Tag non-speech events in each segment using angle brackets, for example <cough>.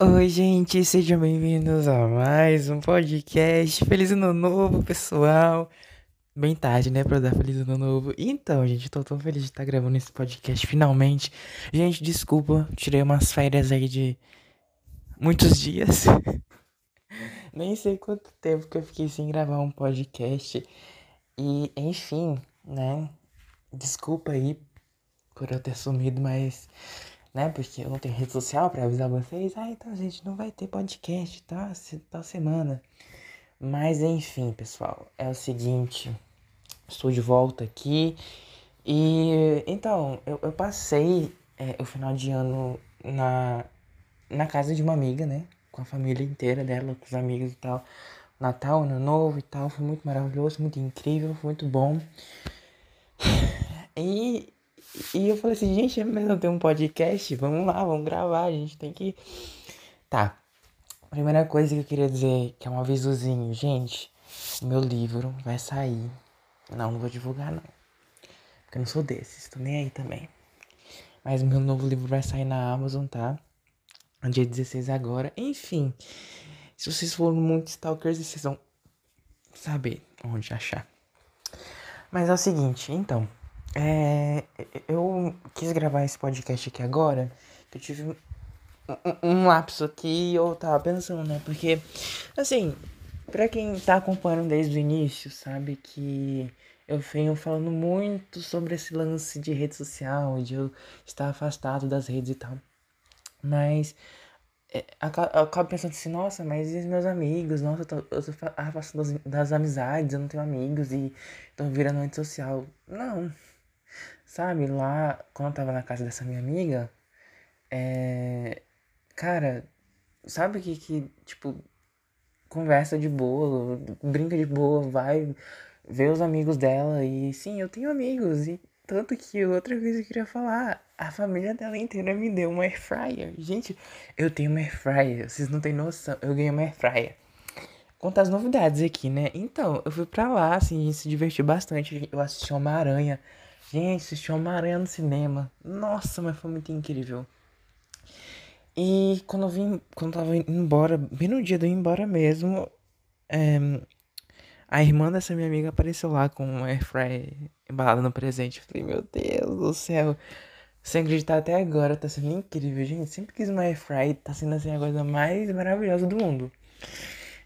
Oi, gente, sejam bem-vindos a mais um podcast. Feliz ano novo, pessoal. Bem tarde, né, pra dar feliz ano novo. Então, gente, tô tão feliz de estar gravando esse podcast finalmente. Gente, desculpa, tirei umas férias aí de muitos dias. <laughs> Nem sei quanto tempo que eu fiquei sem gravar um podcast. E, enfim, né, desculpa aí por eu ter sumido, mas né? Porque eu não tenho rede social para avisar vocês. Ah, então, gente, não vai ter podcast, tá? Tal semana. Mas enfim, pessoal, é o seguinte. Estou de volta aqui. E então, eu, eu passei é, o final de ano na, na casa de uma amiga, né? Com a família inteira dela, com os amigos e tal. Natal, Ano Novo e tal. Foi muito maravilhoso, muito incrível, foi muito bom. E e eu falei assim, gente, é melhor ter um podcast? Vamos lá, vamos gravar, a gente tem que. Tá. Primeira coisa que eu queria dizer, que é um avisozinho, gente, o meu livro vai sair. Não, não vou divulgar não. Porque eu não sou desses, tô nem aí também. Mas meu novo livro vai sair na Amazon, tá? No dia 16 agora. Enfim, se vocês forem muito stalkers, vocês vão saber onde achar. Mas é o seguinte, então. É, eu quis gravar esse podcast aqui agora, eu tive um, um lapso aqui e eu tava pensando, né? Porque, assim, pra quem tá acompanhando desde o início, sabe que eu venho falando muito sobre esse lance de rede social, de eu estar afastado das redes e tal. Mas é, eu acabo pensando assim, nossa, mas e os meus amigos? Nossa, eu tô, eu tô afastado das, das amizades, eu não tenho amigos e tô virando rede social. Não, Sabe, lá, quando eu tava na casa dessa minha amiga, é. Cara, sabe que, que tipo, conversa de boa, brinca de boa, vai ver os amigos dela e sim, eu tenho amigos e tanto que outra coisa que eu queria falar, a família dela inteira me deu uma air fryer. Gente, eu tenho uma air fryer, vocês não têm noção, eu ganhei uma air fryer. Contar as novidades aqui, né? Então, eu fui pra lá, assim, a gente se divertiu bastante. Eu assisti uma aranha Gente, assisti Homem-Aranha no cinema. Nossa, mas foi muito incrível. E quando eu vim, quando eu tava indo embora, bem no dia de eu ir embora mesmo, é, a irmã dessa minha amiga apareceu lá com um airfryer embalado no presente. Eu falei, meu Deus do céu. Sem acreditar até agora, tá sendo incrível, gente. Sempre quis uma airfryer, tá sendo assim a coisa mais maravilhosa do mundo.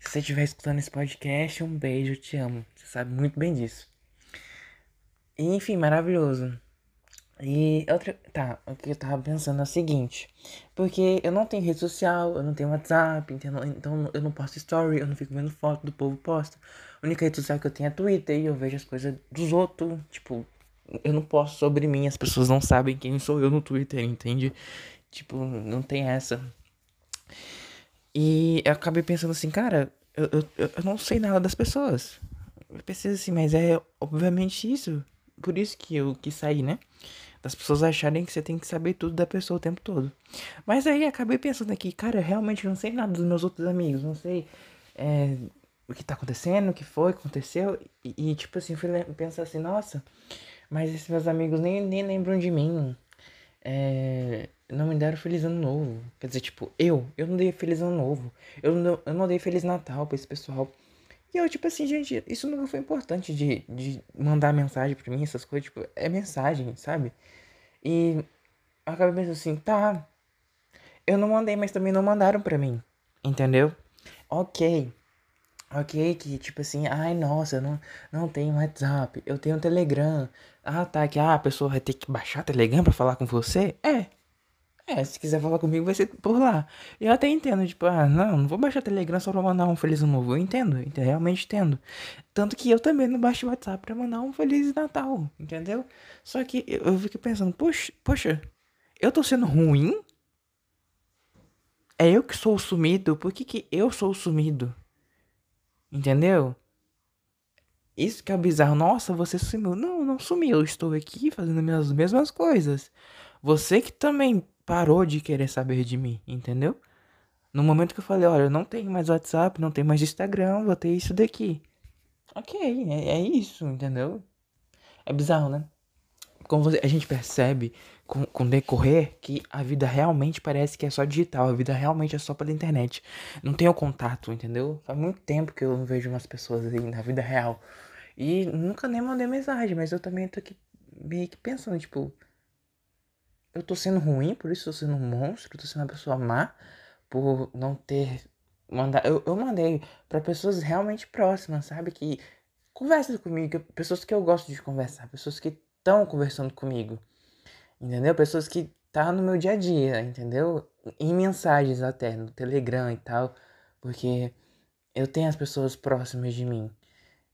Se você estiver escutando esse podcast, um beijo, eu te amo. Você sabe muito bem disso. Enfim, maravilhoso. E outra. Tá, o que eu tava pensando é o seguinte. Porque eu não tenho rede social, eu não tenho WhatsApp, entendeu? então eu não posto story, eu não fico vendo foto do povo posta. A única rede social que eu tenho é Twitter e eu vejo as coisas dos outros. Tipo, eu não posto sobre mim, as pessoas não sabem quem sou eu no Twitter, entende? Tipo, não tem essa. E eu acabei pensando assim, cara, eu, eu, eu não sei nada das pessoas. Eu pensei assim, mas é obviamente isso por isso que eu quis sair, né? Das pessoas acharem que você tem que saber tudo da pessoa o tempo todo. Mas aí acabei pensando aqui, cara, eu realmente não sei nada dos meus outros amigos, não sei é, o que tá acontecendo, o que foi, aconteceu. E, e tipo assim, fui pensar assim, nossa, mas esses meus amigos nem, nem lembram de mim. É, não me deram feliz ano novo. Quer dizer, tipo, eu, eu não dei feliz ano novo. Eu não, eu não dei feliz Natal pra esse pessoal. E eu, tipo assim, gente, isso nunca foi importante de, de mandar mensagem pra mim, essas coisas, tipo, é mensagem, sabe? E eu acabei pensando assim, tá. Eu não mandei, mas também não mandaram pra mim. Entendeu? Ok. Ok, que tipo assim, ai nossa, eu não, não tenho WhatsApp, eu tenho Telegram. Ah, tá, que ah, a pessoa vai ter que baixar Telegram pra falar com você? É, é, se quiser falar comigo vai ser por lá. Eu até entendo, tipo, ah, não, não vou baixar Telegram só pra mandar um Feliz Ano Novo. Eu entendo, entendo, realmente entendo. Tanto que eu também não baixo o WhatsApp pra mandar um Feliz Natal, entendeu? Só que eu, eu fico pensando, poxa, poxa, eu tô sendo ruim? É eu que sou o sumido? Por que, que eu sou o sumido? Entendeu? Isso que é bizarro. Nossa, você sumiu. Não, não sumiu. Eu estou aqui fazendo as mesmas coisas. Você que também parou de querer saber de mim, entendeu? No momento que eu falei, olha, eu não tenho mais WhatsApp, não tenho mais Instagram, vou ter isso daqui. Ok, é, é isso, entendeu? É bizarro, né? como você, a gente percebe com, com decorrer que a vida realmente parece que é só digital, a vida realmente é só pela internet. Não tem o contato, entendeu? Faz muito tempo que eu não vejo umas pessoas aí na vida real. E nunca nem mandei mensagem, mas eu também tô aqui meio que pensando, tipo, eu tô sendo ruim, por isso eu tô sendo um monstro, eu tô sendo uma pessoa má, por não ter mandado. Eu, eu mandei para pessoas realmente próximas, sabe? Que conversam comigo, pessoas que eu gosto de conversar, pessoas que estão conversando comigo, entendeu? Pessoas que tá no meu dia a dia, entendeu? Em mensagens até, no Telegram e tal, porque eu tenho as pessoas próximas de mim.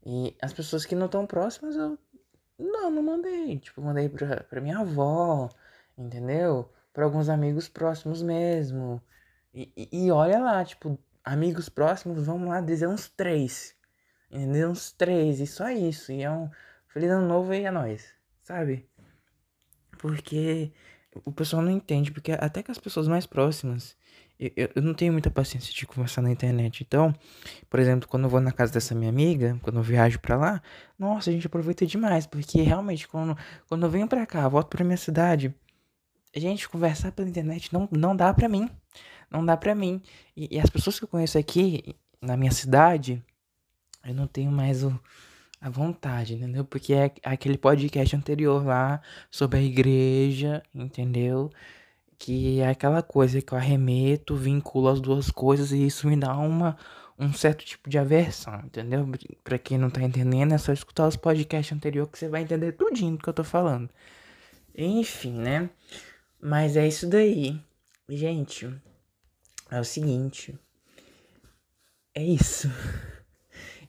E as pessoas que não estão próximas, eu não, não mandei. Tipo, mandei pra, pra minha avó, entendeu? Para alguns amigos próximos mesmo. E, e, e, olha lá, tipo, amigos próximos, vamos lá dizer uns três. Entendeu? Uns três, e só isso. E é um feliz ano novo aí a nós, sabe? Porque o pessoal não entende, porque até que as pessoas mais próximas, eu, eu não tenho muita paciência de conversar na internet. Então, por exemplo, quando eu vou na casa dessa minha amiga, quando eu viajo pra lá, nossa, a gente aproveita demais, porque realmente quando, quando eu venho pra cá, volto pra minha cidade, gente, conversar pela internet não, não dá pra mim. Não dá pra mim. E, e as pessoas que eu conheço aqui, na minha cidade, eu não tenho mais o, a vontade, entendeu? Porque é aquele podcast anterior lá sobre a igreja, entendeu? Que é aquela coisa que eu arremeto, vinculo as duas coisas e isso me dá uma, um certo tipo de aversão, entendeu? Pra quem não tá entendendo, é só escutar os podcasts anteriores que você vai entender tudinho do que eu tô falando. Enfim, né? Mas é isso daí. Gente, é o seguinte. É isso. <laughs>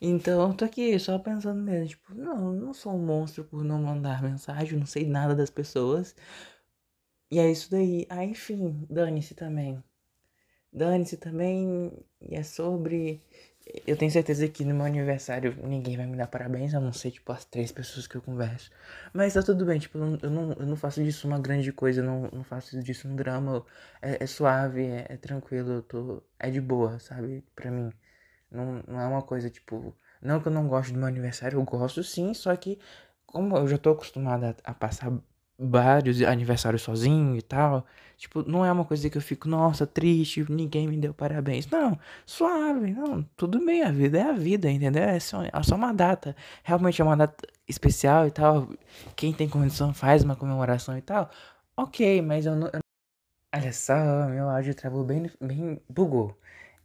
Então, eu tô aqui só pensando mesmo, tipo, não, não sou um monstro por não mandar mensagem, não sei nada das pessoas. E é isso daí. Ah, enfim, dane-se também. Dane-se também. E é sobre eu tenho certeza que no meu aniversário ninguém vai me dar parabéns, a não ser, tipo, as três pessoas que eu converso. Mas tá tudo bem, tipo, eu não, eu não faço disso uma grande coisa, eu não, não faço disso um drama. É, é suave, é, é, tranquilo, eu tô. É de boa, sabe? Pra mim. Não, não é uma coisa, tipo. Não que eu não gosto do meu aniversário, eu gosto sim, só que como eu já tô acostumada a, a passar vários aniversários sozinho e tal. Tipo, não é uma coisa que eu fico, nossa, triste, ninguém me deu parabéns. Não, suave, não, tudo bem, a vida é a vida, entendeu? É só, é só uma data. Realmente é uma data especial e tal. Quem tem condição faz uma comemoração e tal. Ok, mas eu não. Eu... Olha só, meu áudio travou bem, bem. bugou.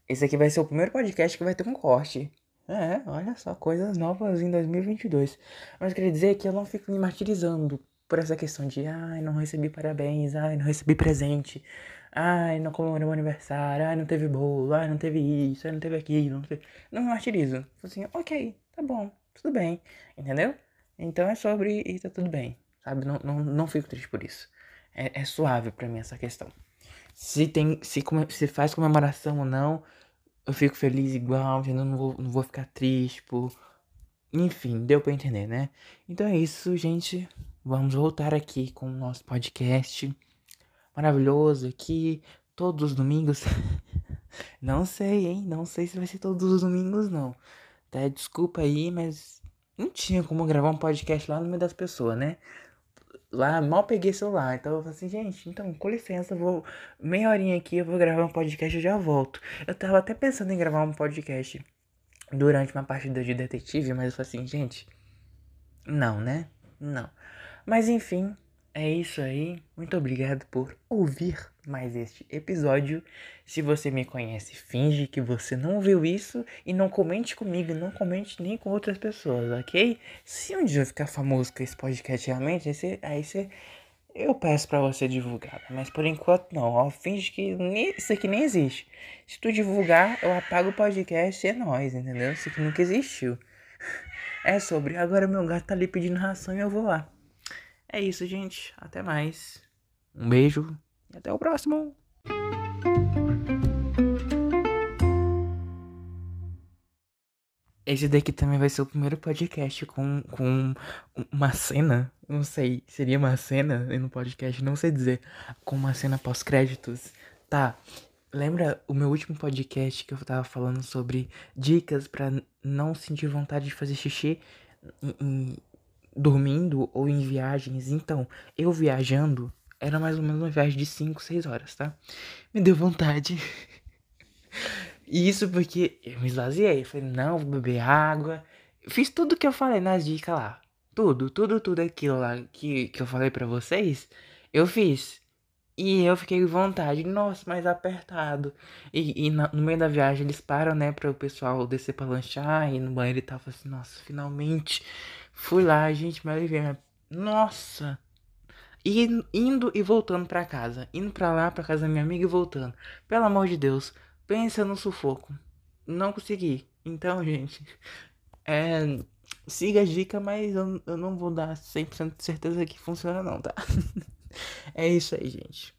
Esse aqui vai ser o primeiro podcast que vai ter um corte. É, olha só, coisas novas em 2022. Mas queria dizer que eu não fico me martirizando por essa questão de, ai, não recebi parabéns, ai, não recebi presente, ai, não comemorei o aniversário, ai, não teve bolo, ai, não teve isso, ai, não teve aquilo, não, teve... não me martirizo. Assim, ok, tá bom, tudo bem, entendeu? Então é sobre e tá tudo bem, sabe? Não, não, não fico triste por isso. É, é suave para mim essa questão. Se tem, se, se faz comemoração ou não, eu fico feliz igual, entendeu? Não vou, não vou ficar triste por... Enfim, deu pra entender, né? Então é isso, gente. Vamos voltar aqui com o nosso podcast maravilhoso aqui todos os domingos. <laughs> não sei, hein? Não sei se vai ser todos os domingos, não. Tá? Desculpa aí, mas não tinha como gravar um podcast lá no meio das pessoas, né? Lá mal peguei celular, então eu falei assim, gente, então com licença, vou meia horinha aqui, eu vou gravar um podcast e já volto. Eu tava até pensando em gravar um podcast durante uma partida de detetive, mas eu falei assim, gente, não, né? Não. Mas enfim, é isso aí. Muito obrigado por ouvir mais este episódio. Se você me conhece, finge que você não viu isso e não comente comigo, não comente nem com outras pessoas, ok? Se um dia eu ficar famoso com esse podcast realmente, aí você, aí você eu peço para você divulgar, mas por enquanto não, ó, finge que nem, isso aqui nem existe. Se tu divulgar, eu apago o podcast e é nóis, entendeu? Isso aqui nunca existiu. <laughs> É sobre, agora meu gato tá ali pedindo ração e eu vou lá. É isso, gente. Até mais. Um beijo e até o próximo. Esse daqui também vai ser o primeiro podcast com, com uma cena. Não sei, seria uma cena no podcast, não sei dizer. Com uma cena pós-créditos. Tá. Lembra o meu último podcast que eu tava falando sobre dicas para não sentir vontade de fazer xixi em, dormindo ou em viagens. Então, eu viajando, era mais ou menos uma viagem de 5, 6 horas, tá? Me deu vontade. <laughs> E isso porque eu me esvaziei. Falei, não, vou beber água. Fiz tudo que eu falei nas dicas lá. Tudo, tudo, tudo aquilo lá que, que eu falei para vocês, eu fiz. E eu fiquei com vontade, nossa, mais apertado. E, e na, no meio da viagem eles param, né, para o pessoal descer pra lanchar. E no banheiro e tava assim, nossa, finalmente fui lá, gente, me aliviei. Nossa! E indo e voltando para casa. Indo para lá, pra casa da minha amiga e voltando. Pelo amor de Deus, pensa no sufoco. Não consegui. Então, <laughs> gente, é. Siga a dica, mas eu, eu não vou dar 100% de certeza que funciona, não, tá? <laughs> é isso aí, gente.